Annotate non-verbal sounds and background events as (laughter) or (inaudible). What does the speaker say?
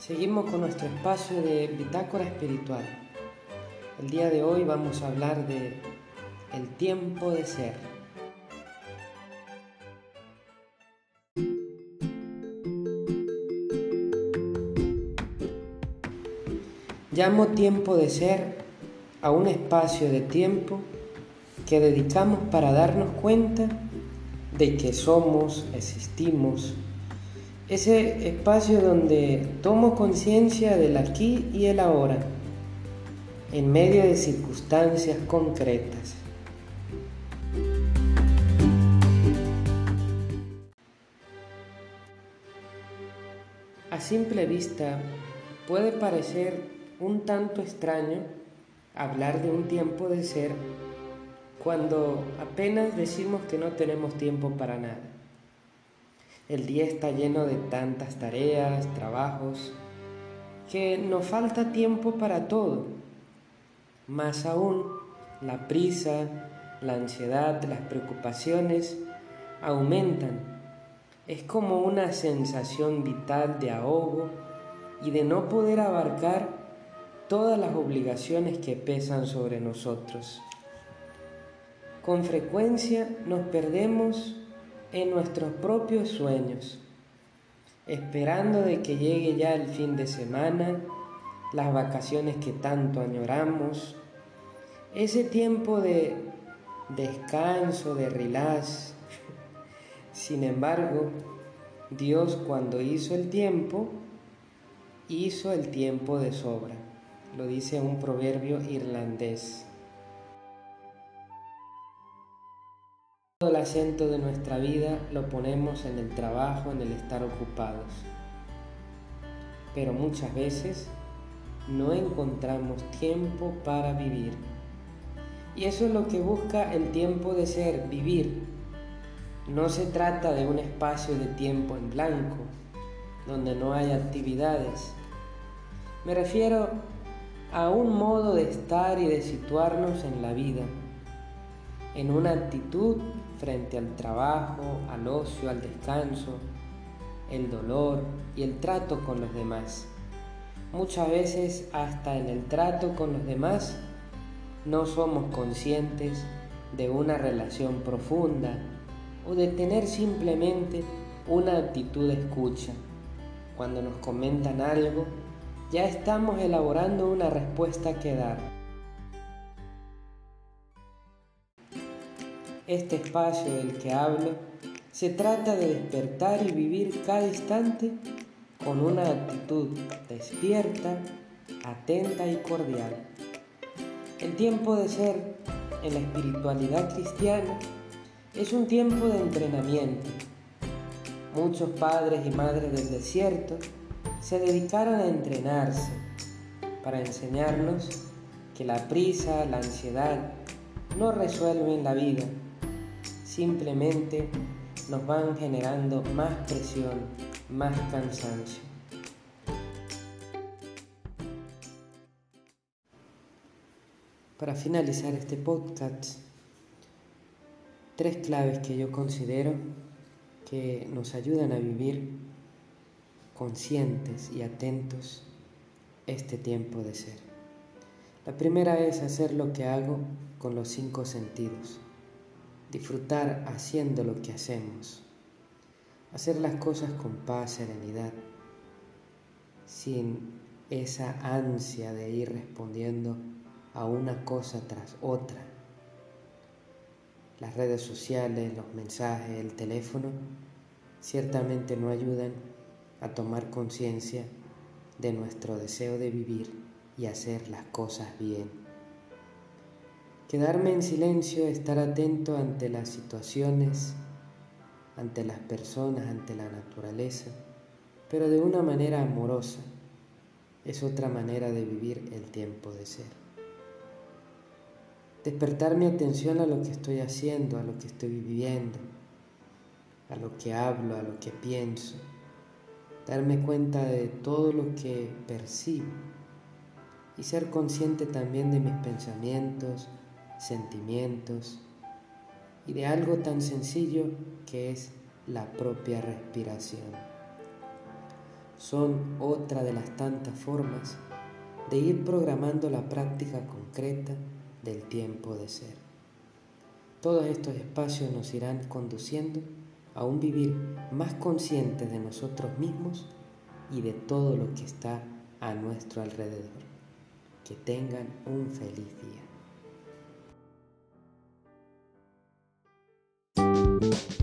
Seguimos con nuestro espacio de bitácora espiritual. El día de hoy vamos a hablar de el tiempo de ser. Llamo tiempo de ser a un espacio de tiempo que dedicamos para darnos cuenta de que somos, existimos, ese espacio donde tomo conciencia del aquí y el ahora, en medio de circunstancias concretas. A simple vista puede parecer un tanto extraño hablar de un tiempo de ser cuando apenas decimos que no tenemos tiempo para nada. El día está lleno de tantas tareas, trabajos, que nos falta tiempo para todo. Más aún, la prisa, la ansiedad, las preocupaciones aumentan. Es como una sensación vital de ahogo y de no poder abarcar todas las obligaciones que pesan sobre nosotros. Con frecuencia nos perdemos en nuestros propios sueños, esperando de que llegue ya el fin de semana, las vacaciones que tanto añoramos, ese tiempo de descanso, de relax. (laughs) Sin embargo, Dios cuando hizo el tiempo, hizo el tiempo de sobra. Lo dice un proverbio irlandés. Todo el acento de nuestra vida lo ponemos en el trabajo, en el estar ocupados. Pero muchas veces no encontramos tiempo para vivir. Y eso es lo que busca el tiempo de ser, vivir. No se trata de un espacio de tiempo en blanco, donde no hay actividades. Me refiero a un modo de estar y de situarnos en la vida, en una actitud frente al trabajo, al ocio, al descanso, el dolor y el trato con los demás. Muchas veces hasta en el trato con los demás no somos conscientes de una relación profunda o de tener simplemente una actitud de escucha. Cuando nos comentan algo, ya estamos elaborando una respuesta que dar. Este espacio del que hablo se trata de despertar y vivir cada instante con una actitud despierta, atenta y cordial. El tiempo de ser en la espiritualidad cristiana es un tiempo de entrenamiento. Muchos padres y madres del desierto se dedicaron a entrenarse para enseñarnos que la prisa, la ansiedad no resuelven la vida simplemente nos van generando más presión, más cansancio. Para finalizar este podcast, tres claves que yo considero que nos ayudan a vivir conscientes y atentos este tiempo de ser. La primera es hacer lo que hago con los cinco sentidos disfrutar haciendo lo que hacemos, hacer las cosas con paz, serenidad, sin esa ansia de ir respondiendo a una cosa tras otra. Las redes sociales, los mensajes, el teléfono, ciertamente no ayudan a tomar conciencia de nuestro deseo de vivir y hacer las cosas bien. Quedarme en silencio, estar atento ante las situaciones, ante las personas, ante la naturaleza, pero de una manera amorosa. Es otra manera de vivir el tiempo de ser. Despertar mi atención a lo que estoy haciendo, a lo que estoy viviendo, a lo que hablo, a lo que pienso. Darme cuenta de todo lo que percibo y ser consciente también de mis pensamientos, sentimientos y de algo tan sencillo que es la propia respiración. son otra de las tantas formas de ir programando la práctica concreta del tiempo de ser. Todos estos espacios nos irán conduciendo a un vivir más consciente de nosotros mismos y de todo lo que está a nuestro alrededor. Que tengan un feliz día. Thank you.